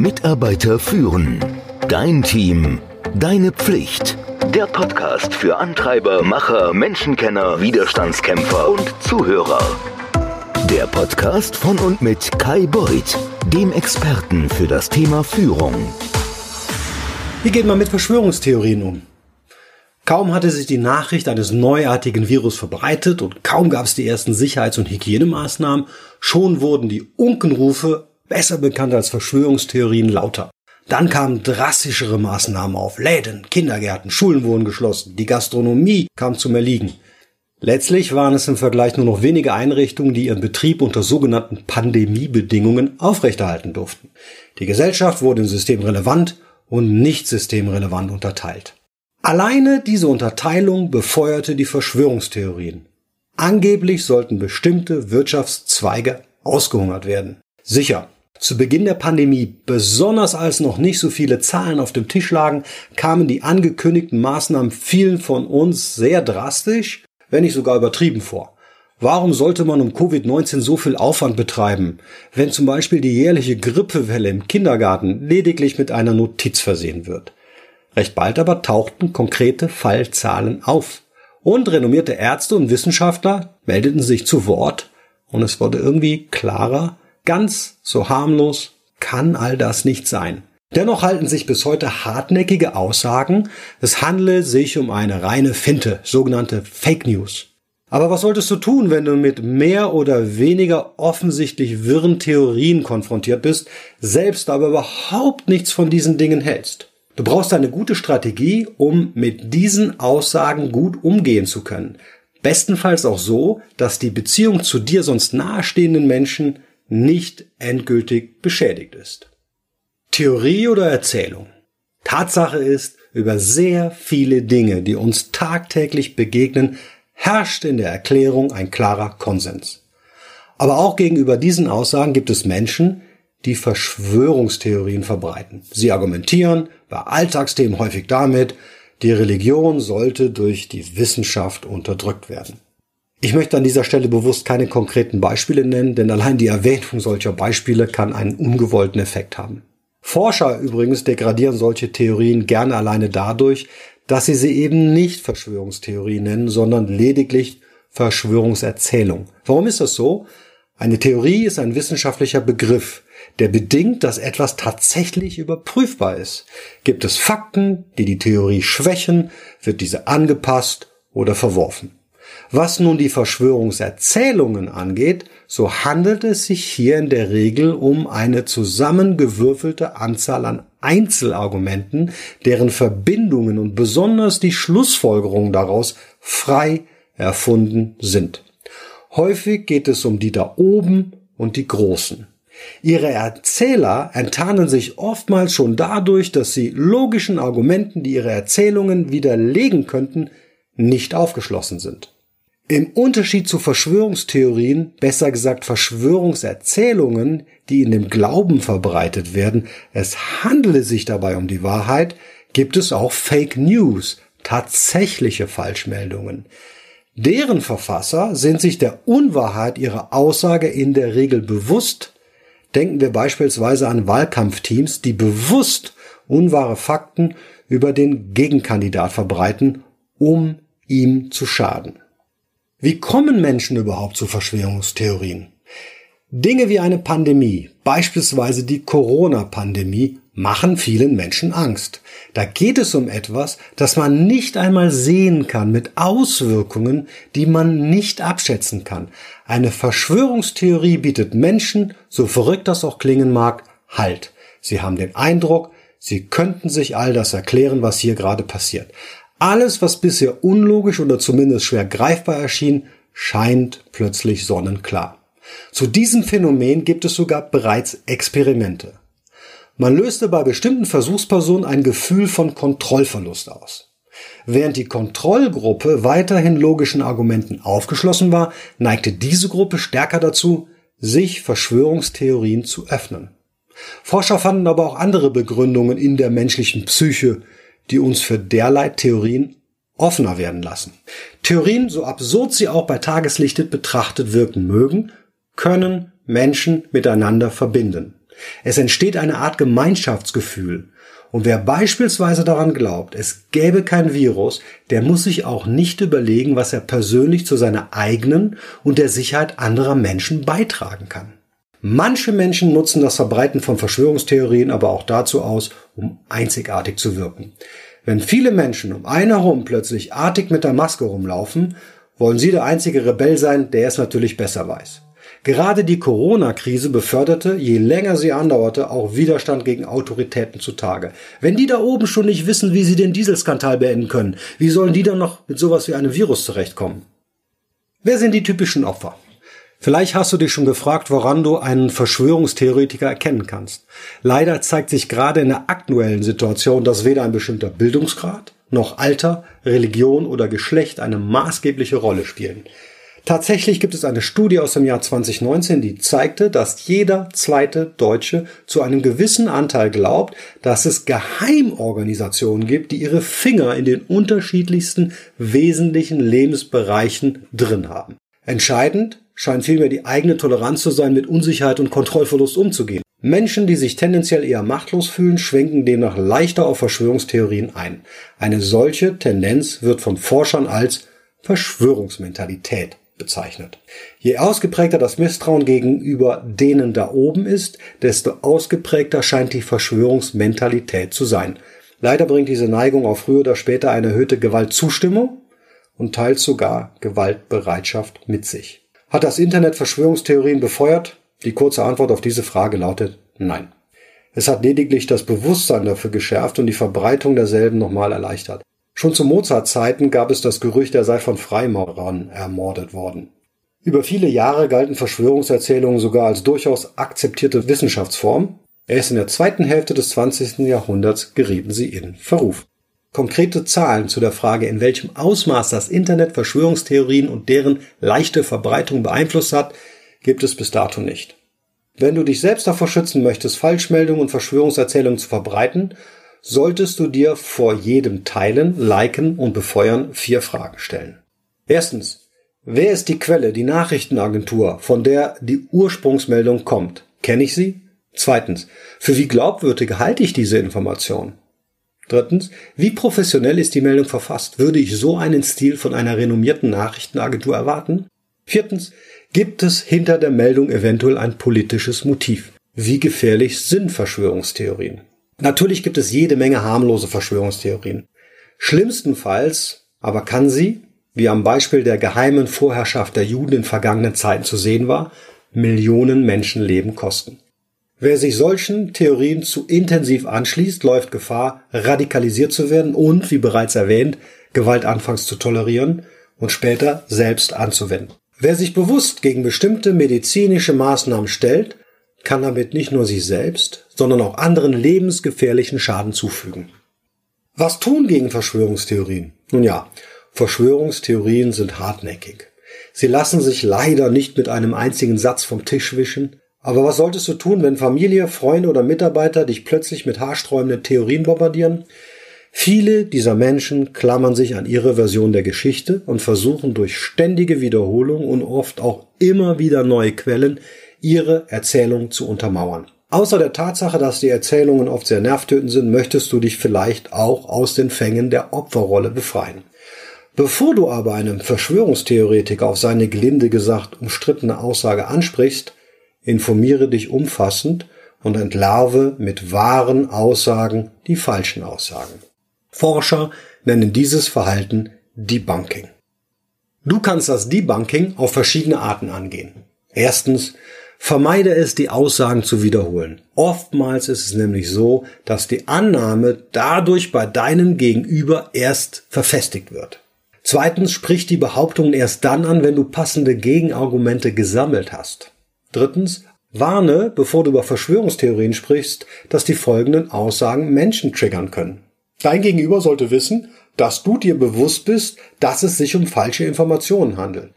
Mitarbeiter führen. Dein Team. Deine Pflicht. Der Podcast für Antreiber, Macher, Menschenkenner, Widerstandskämpfer und Zuhörer. Der Podcast von und mit Kai Beuth, dem Experten für das Thema Führung. Wie geht man mit Verschwörungstheorien um? Kaum hatte sich die Nachricht eines neuartigen Virus verbreitet und kaum gab es die ersten Sicherheits- und Hygienemaßnahmen, schon wurden die Unkenrufe, besser bekannt als Verschwörungstheorien, lauter. Dann kamen drastischere Maßnahmen auf. Läden, Kindergärten, Schulen wurden geschlossen, die Gastronomie kam zum Erliegen. Letztlich waren es im Vergleich nur noch wenige Einrichtungen, die ihren Betrieb unter sogenannten Pandemiebedingungen aufrechterhalten durften. Die Gesellschaft wurde in systemrelevant und nicht systemrelevant unterteilt. Alleine diese Unterteilung befeuerte die Verschwörungstheorien. Angeblich sollten bestimmte Wirtschaftszweige ausgehungert werden. Sicher, zu Beginn der Pandemie, besonders als noch nicht so viele Zahlen auf dem Tisch lagen, kamen die angekündigten Maßnahmen vielen von uns sehr drastisch, wenn nicht sogar übertrieben vor. Warum sollte man um Covid-19 so viel Aufwand betreiben, wenn zum Beispiel die jährliche Grippewelle im Kindergarten lediglich mit einer Notiz versehen wird? Recht bald aber tauchten konkrete Fallzahlen auf. Und renommierte Ärzte und Wissenschaftler meldeten sich zu Wort und es wurde irgendwie klarer, Ganz so harmlos kann all das nicht sein. Dennoch halten sich bis heute hartnäckige Aussagen, es handle sich um eine reine Finte, sogenannte Fake News. Aber was solltest du tun, wenn du mit mehr oder weniger offensichtlich wirren Theorien konfrontiert bist, selbst aber überhaupt nichts von diesen Dingen hältst? Du brauchst eine gute Strategie, um mit diesen Aussagen gut umgehen zu können. Bestenfalls auch so, dass die Beziehung zu dir sonst nahestehenden Menschen nicht endgültig beschädigt ist. Theorie oder Erzählung? Tatsache ist, über sehr viele Dinge, die uns tagtäglich begegnen, herrscht in der Erklärung ein klarer Konsens. Aber auch gegenüber diesen Aussagen gibt es Menschen, die Verschwörungstheorien verbreiten. Sie argumentieren bei Alltagsthemen häufig damit, die Religion sollte durch die Wissenschaft unterdrückt werden. Ich möchte an dieser Stelle bewusst keine konkreten Beispiele nennen, denn allein die Erwähnung solcher Beispiele kann einen ungewollten Effekt haben. Forscher übrigens degradieren solche Theorien gerne alleine dadurch, dass sie sie eben nicht Verschwörungstheorie nennen, sondern lediglich Verschwörungserzählung. Warum ist das so? Eine Theorie ist ein wissenschaftlicher Begriff, der bedingt, dass etwas tatsächlich überprüfbar ist. Gibt es Fakten, die die Theorie schwächen, wird diese angepasst oder verworfen. Was nun die Verschwörungserzählungen angeht, so handelt es sich hier in der Regel um eine zusammengewürfelte Anzahl an Einzelargumenten, deren Verbindungen und besonders die Schlussfolgerungen daraus frei erfunden sind. Häufig geht es um die da oben und die Großen. Ihre Erzähler enttarnen sich oftmals schon dadurch, dass sie logischen Argumenten, die ihre Erzählungen widerlegen könnten, nicht aufgeschlossen sind. Im Unterschied zu Verschwörungstheorien, besser gesagt Verschwörungserzählungen, die in dem Glauben verbreitet werden, es handele sich dabei um die Wahrheit, gibt es auch Fake News, tatsächliche Falschmeldungen. Deren Verfasser sind sich der Unwahrheit ihrer Aussage in der Regel bewusst. Denken wir beispielsweise an Wahlkampfteams, die bewusst unwahre Fakten über den Gegenkandidat verbreiten, um ihm zu schaden. Wie kommen Menschen überhaupt zu Verschwörungstheorien? Dinge wie eine Pandemie, beispielsweise die Corona-Pandemie, machen vielen Menschen Angst. Da geht es um etwas, das man nicht einmal sehen kann, mit Auswirkungen, die man nicht abschätzen kann. Eine Verschwörungstheorie bietet Menschen, so verrückt das auch klingen mag, Halt. Sie haben den Eindruck, sie könnten sich all das erklären, was hier gerade passiert. Alles, was bisher unlogisch oder zumindest schwer greifbar erschien, scheint plötzlich sonnenklar. Zu diesem Phänomen gibt es sogar bereits Experimente. Man löste bei bestimmten Versuchspersonen ein Gefühl von Kontrollverlust aus. Während die Kontrollgruppe weiterhin logischen Argumenten aufgeschlossen war, neigte diese Gruppe stärker dazu, sich Verschwörungstheorien zu öffnen. Forscher fanden aber auch andere Begründungen in der menschlichen Psyche, die uns für derlei Theorien offener werden lassen. Theorien, so absurd sie auch bei Tageslichtet betrachtet wirken mögen, können Menschen miteinander verbinden. Es entsteht eine Art Gemeinschaftsgefühl. Und wer beispielsweise daran glaubt, es gäbe kein Virus, der muss sich auch nicht überlegen, was er persönlich zu seiner eigenen und der Sicherheit anderer Menschen beitragen kann. Manche Menschen nutzen das Verbreiten von Verschwörungstheorien aber auch dazu aus, um einzigartig zu wirken. Wenn viele Menschen um einen herum plötzlich artig mit der Maske rumlaufen, wollen sie der einzige Rebell sein, der es natürlich besser weiß. Gerade die Corona-Krise beförderte, je länger sie andauerte, auch Widerstand gegen Autoritäten zutage. Wenn die da oben schon nicht wissen, wie sie den Dieselskandal beenden können, wie sollen die dann noch mit sowas wie einem Virus zurechtkommen? Wer sind die typischen Opfer? Vielleicht hast du dich schon gefragt, woran du einen Verschwörungstheoretiker erkennen kannst. Leider zeigt sich gerade in der aktuellen Situation, dass weder ein bestimmter Bildungsgrad noch Alter, Religion oder Geschlecht eine maßgebliche Rolle spielen. Tatsächlich gibt es eine Studie aus dem Jahr 2019, die zeigte, dass jeder zweite Deutsche zu einem gewissen Anteil glaubt, dass es Geheimorganisationen gibt, die ihre Finger in den unterschiedlichsten wesentlichen Lebensbereichen drin haben. Entscheidend scheint vielmehr die eigene Toleranz zu sein, mit Unsicherheit und Kontrollverlust umzugehen. Menschen, die sich tendenziell eher machtlos fühlen, schwenken demnach leichter auf Verschwörungstheorien ein. Eine solche Tendenz wird von Forschern als Verschwörungsmentalität bezeichnet. Je ausgeprägter das Misstrauen gegenüber denen da oben ist, desto ausgeprägter scheint die Verschwörungsmentalität zu sein. Leider bringt diese Neigung auch früher oder später eine erhöhte Gewaltzustimmung und teils sogar Gewaltbereitschaft mit sich. Hat das Internet Verschwörungstheorien befeuert? Die kurze Antwort auf diese Frage lautet nein. Es hat lediglich das Bewusstsein dafür geschärft und die Verbreitung derselben nochmal erleichtert. Schon zu Mozart-Zeiten gab es das Gerücht, er sei von Freimaurern ermordet worden. Über viele Jahre galten Verschwörungserzählungen sogar als durchaus akzeptierte Wissenschaftsform. Erst in der zweiten Hälfte des 20. Jahrhunderts gerieten sie in Verruf. Konkrete Zahlen zu der Frage, in welchem Ausmaß das Internet Verschwörungstheorien und deren leichte Verbreitung beeinflusst hat, gibt es bis dato nicht. Wenn du dich selbst davor schützen möchtest, Falschmeldungen und Verschwörungserzählungen zu verbreiten, solltest du dir vor jedem Teilen, Liken und Befeuern vier Fragen stellen. Erstens. Wer ist die Quelle, die Nachrichtenagentur, von der die Ursprungsmeldung kommt? Kenne ich sie? Zweitens. Für wie glaubwürdig halte ich diese Information? Drittens, wie professionell ist die Meldung verfasst? Würde ich so einen Stil von einer renommierten Nachrichtenagentur erwarten? Viertens, gibt es hinter der Meldung eventuell ein politisches Motiv? Wie gefährlich sind Verschwörungstheorien? Natürlich gibt es jede Menge harmlose Verschwörungstheorien. Schlimmstenfalls aber kann sie, wie am Beispiel der geheimen Vorherrschaft der Juden in vergangenen Zeiten zu sehen war, Millionen Menschenleben kosten. Wer sich solchen Theorien zu intensiv anschließt, läuft Gefahr, radikalisiert zu werden und, wie bereits erwähnt, Gewalt anfangs zu tolerieren und später selbst anzuwenden. Wer sich bewusst gegen bestimmte medizinische Maßnahmen stellt, kann damit nicht nur sich selbst, sondern auch anderen lebensgefährlichen Schaden zufügen. Was tun gegen Verschwörungstheorien? Nun ja, Verschwörungstheorien sind hartnäckig. Sie lassen sich leider nicht mit einem einzigen Satz vom Tisch wischen, aber was solltest du tun, wenn Familie, Freunde oder Mitarbeiter dich plötzlich mit haarsträubenden Theorien bombardieren? Viele dieser Menschen klammern sich an ihre Version der Geschichte und versuchen durch ständige Wiederholung und oft auch immer wieder neue Quellen ihre Erzählung zu untermauern. Außer der Tatsache, dass die Erzählungen oft sehr nervtötend sind, möchtest du dich vielleicht auch aus den Fängen der Opferrolle befreien. Bevor du aber einem Verschwörungstheoretiker auf seine gelinde gesagt umstrittene Aussage ansprichst, informiere dich umfassend und entlarve mit wahren Aussagen die falschen Aussagen. Forscher nennen dieses Verhalten Debunking. Du kannst das Debunking auf verschiedene Arten angehen. Erstens, vermeide es, die Aussagen zu wiederholen. Oftmals ist es nämlich so, dass die Annahme dadurch bei deinem Gegenüber erst verfestigt wird. Zweitens, sprich die Behauptungen erst dann an, wenn du passende Gegenargumente gesammelt hast. Drittens, warne, bevor du über Verschwörungstheorien sprichst, dass die folgenden Aussagen Menschen triggern können. Dein Gegenüber sollte wissen, dass du dir bewusst bist, dass es sich um falsche Informationen handelt.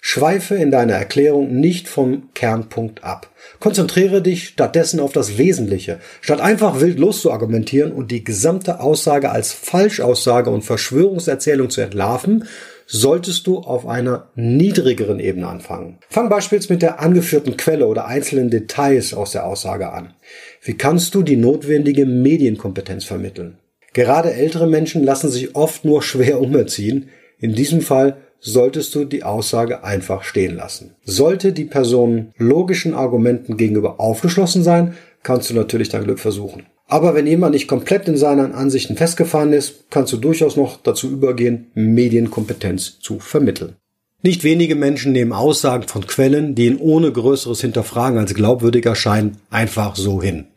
Schweife in deiner Erklärung nicht vom Kernpunkt ab. Konzentriere dich stattdessen auf das Wesentliche. Statt einfach wild loszuargumentieren und die gesamte Aussage als Falschaussage und Verschwörungserzählung zu entlarven, solltest du auf einer niedrigeren Ebene anfangen. Fang beispielsweise mit der angeführten Quelle oder einzelnen Details aus der Aussage an. Wie kannst du die notwendige Medienkompetenz vermitteln? Gerade ältere Menschen lassen sich oft nur schwer umerziehen. In diesem Fall solltest du die Aussage einfach stehen lassen. Sollte die Person logischen Argumenten gegenüber aufgeschlossen sein, kannst du natürlich dein Glück versuchen. Aber wenn jemand nicht komplett in seinen Ansichten festgefahren ist, kannst du durchaus noch dazu übergehen, Medienkompetenz zu vermitteln. Nicht wenige Menschen nehmen Aussagen von Quellen, die ihnen ohne größeres Hinterfragen als glaubwürdig erscheinen, einfach so hin.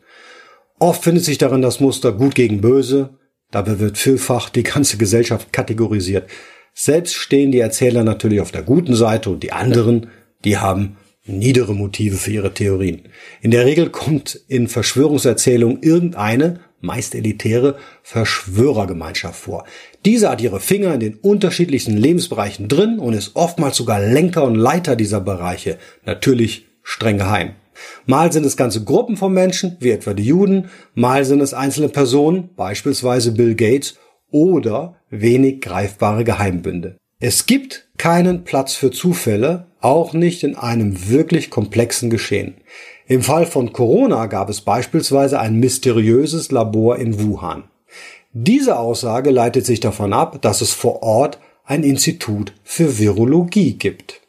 Oft findet sich darin das Muster gut gegen böse, dabei wird vielfach die ganze Gesellschaft kategorisiert. Selbst stehen die Erzähler natürlich auf der guten Seite und die anderen, die haben niedere Motive für ihre Theorien. In der Regel kommt in Verschwörungserzählungen irgendeine, meist elitäre, Verschwörergemeinschaft vor. Diese hat ihre Finger in den unterschiedlichsten Lebensbereichen drin und ist oftmals sogar Lenker und Leiter dieser Bereiche. Natürlich streng geheim. Mal sind es ganze Gruppen von Menschen, wie etwa die Juden, mal sind es einzelne Personen, beispielsweise Bill Gates, oder wenig greifbare Geheimbünde. Es gibt keinen Platz für Zufälle, auch nicht in einem wirklich komplexen Geschehen. Im Fall von Corona gab es beispielsweise ein mysteriöses Labor in Wuhan. Diese Aussage leitet sich davon ab, dass es vor Ort ein Institut für Virologie gibt.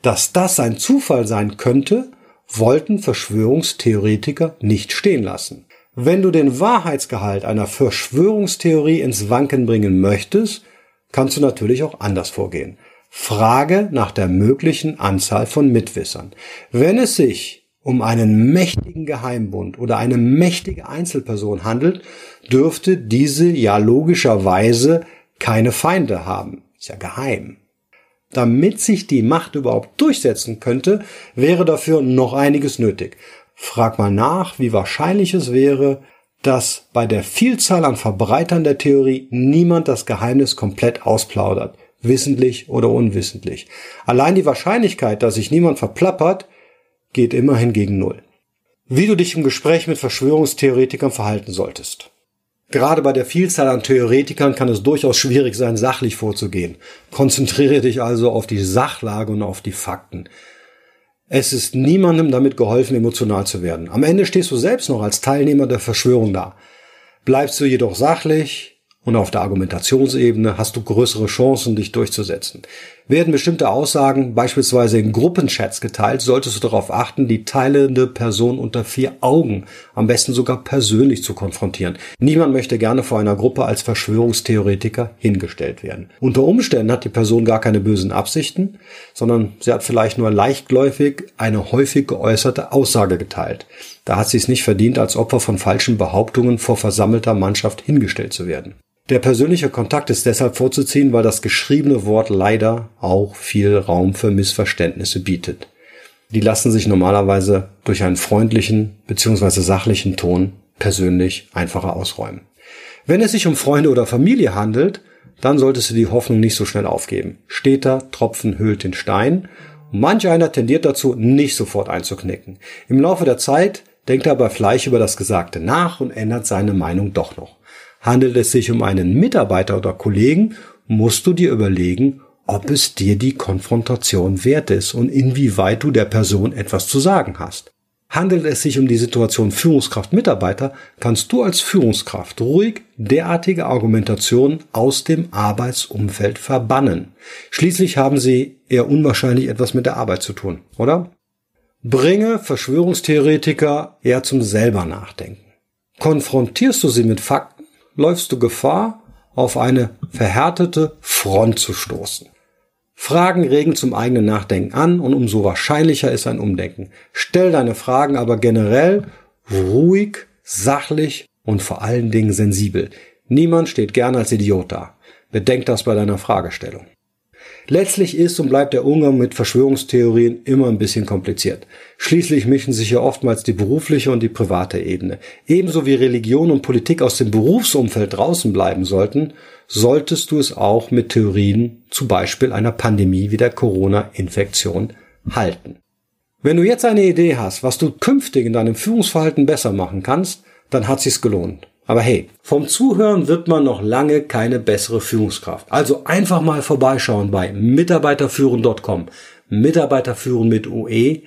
Dass das ein Zufall sein könnte, wollten Verschwörungstheoretiker nicht stehen lassen. Wenn du den Wahrheitsgehalt einer Verschwörungstheorie ins Wanken bringen möchtest, kannst du natürlich auch anders vorgehen. Frage nach der möglichen Anzahl von Mitwissern. Wenn es sich um einen mächtigen Geheimbund oder eine mächtige Einzelperson handelt, dürfte diese ja logischerweise keine Feinde haben. Ist ja geheim. Damit sich die Macht überhaupt durchsetzen könnte, wäre dafür noch einiges nötig. Frag mal nach, wie wahrscheinlich es wäre, dass bei der Vielzahl an Verbreitern der Theorie niemand das Geheimnis komplett ausplaudert, wissentlich oder unwissentlich. Allein die Wahrscheinlichkeit, dass sich niemand verplappert, geht immerhin gegen Null. Wie du dich im Gespräch mit Verschwörungstheoretikern verhalten solltest. Gerade bei der Vielzahl an Theoretikern kann es durchaus schwierig sein, sachlich vorzugehen. Konzentriere dich also auf die Sachlage und auf die Fakten. Es ist niemandem damit geholfen, emotional zu werden. Am Ende stehst du selbst noch als Teilnehmer der Verschwörung da. Bleibst du jedoch sachlich, und auf der Argumentationsebene hast du größere Chancen, dich durchzusetzen. Werden bestimmte Aussagen beispielsweise in Gruppenchats geteilt, solltest du darauf achten, die teilende Person unter vier Augen, am besten sogar persönlich zu konfrontieren. Niemand möchte gerne vor einer Gruppe als Verschwörungstheoretiker hingestellt werden. Unter Umständen hat die Person gar keine bösen Absichten, sondern sie hat vielleicht nur leichtgläufig eine häufig geäußerte Aussage geteilt. Da hat sie es nicht verdient, als Opfer von falschen Behauptungen vor versammelter Mannschaft hingestellt zu werden. Der persönliche Kontakt ist deshalb vorzuziehen, weil das geschriebene Wort leider auch viel Raum für Missverständnisse bietet. Die lassen sich normalerweise durch einen freundlichen bzw. sachlichen Ton persönlich einfacher ausräumen. Wenn es sich um Freunde oder Familie handelt, dann solltest du die Hoffnung nicht so schnell aufgeben. Steter Tropfen hüllt den Stein. Manch einer tendiert dazu, nicht sofort einzuknicken. Im Laufe der Zeit denkt er aber Fleisch über das Gesagte nach und ändert seine Meinung doch noch. Handelt es sich um einen Mitarbeiter oder Kollegen, musst du dir überlegen, ob es dir die Konfrontation wert ist und inwieweit du der Person etwas zu sagen hast. Handelt es sich um die Situation Führungskraft-Mitarbeiter, kannst du als Führungskraft ruhig derartige Argumentationen aus dem Arbeitsumfeld verbannen. Schließlich haben sie eher unwahrscheinlich etwas mit der Arbeit zu tun, oder? Bringe Verschwörungstheoretiker eher zum selber Nachdenken. Konfrontierst du sie mit Fakten, läufst du Gefahr, auf eine verhärtete Front zu stoßen. Fragen regen zum eigenen Nachdenken an und umso wahrscheinlicher ist ein Umdenken. Stell deine Fragen aber generell ruhig, sachlich und vor allen Dingen sensibel. Niemand steht gern als Idiot da. Bedenk das bei deiner Fragestellung. Letztlich ist und bleibt der Umgang mit Verschwörungstheorien immer ein bisschen kompliziert. Schließlich mischen sich ja oftmals die berufliche und die private Ebene. Ebenso wie Religion und Politik aus dem Berufsumfeld draußen bleiben sollten, solltest du es auch mit Theorien, zum Beispiel einer Pandemie wie der Corona-Infektion, halten. Wenn du jetzt eine Idee hast, was du künftig in deinem Führungsverhalten besser machen kannst, dann hat sich's gelohnt. Aber hey, vom Zuhören wird man noch lange keine bessere Führungskraft. Also einfach mal vorbeischauen bei mitarbeiterführen.com. Mitarbeiterführen mit UE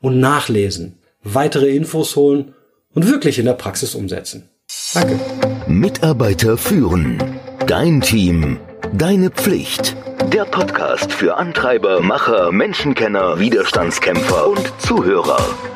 und nachlesen, weitere Infos holen und wirklich in der Praxis umsetzen. Danke. Mitarbeiter führen. Dein Team. Deine Pflicht. Der Podcast für Antreiber, Macher, Menschenkenner, Widerstandskämpfer und Zuhörer.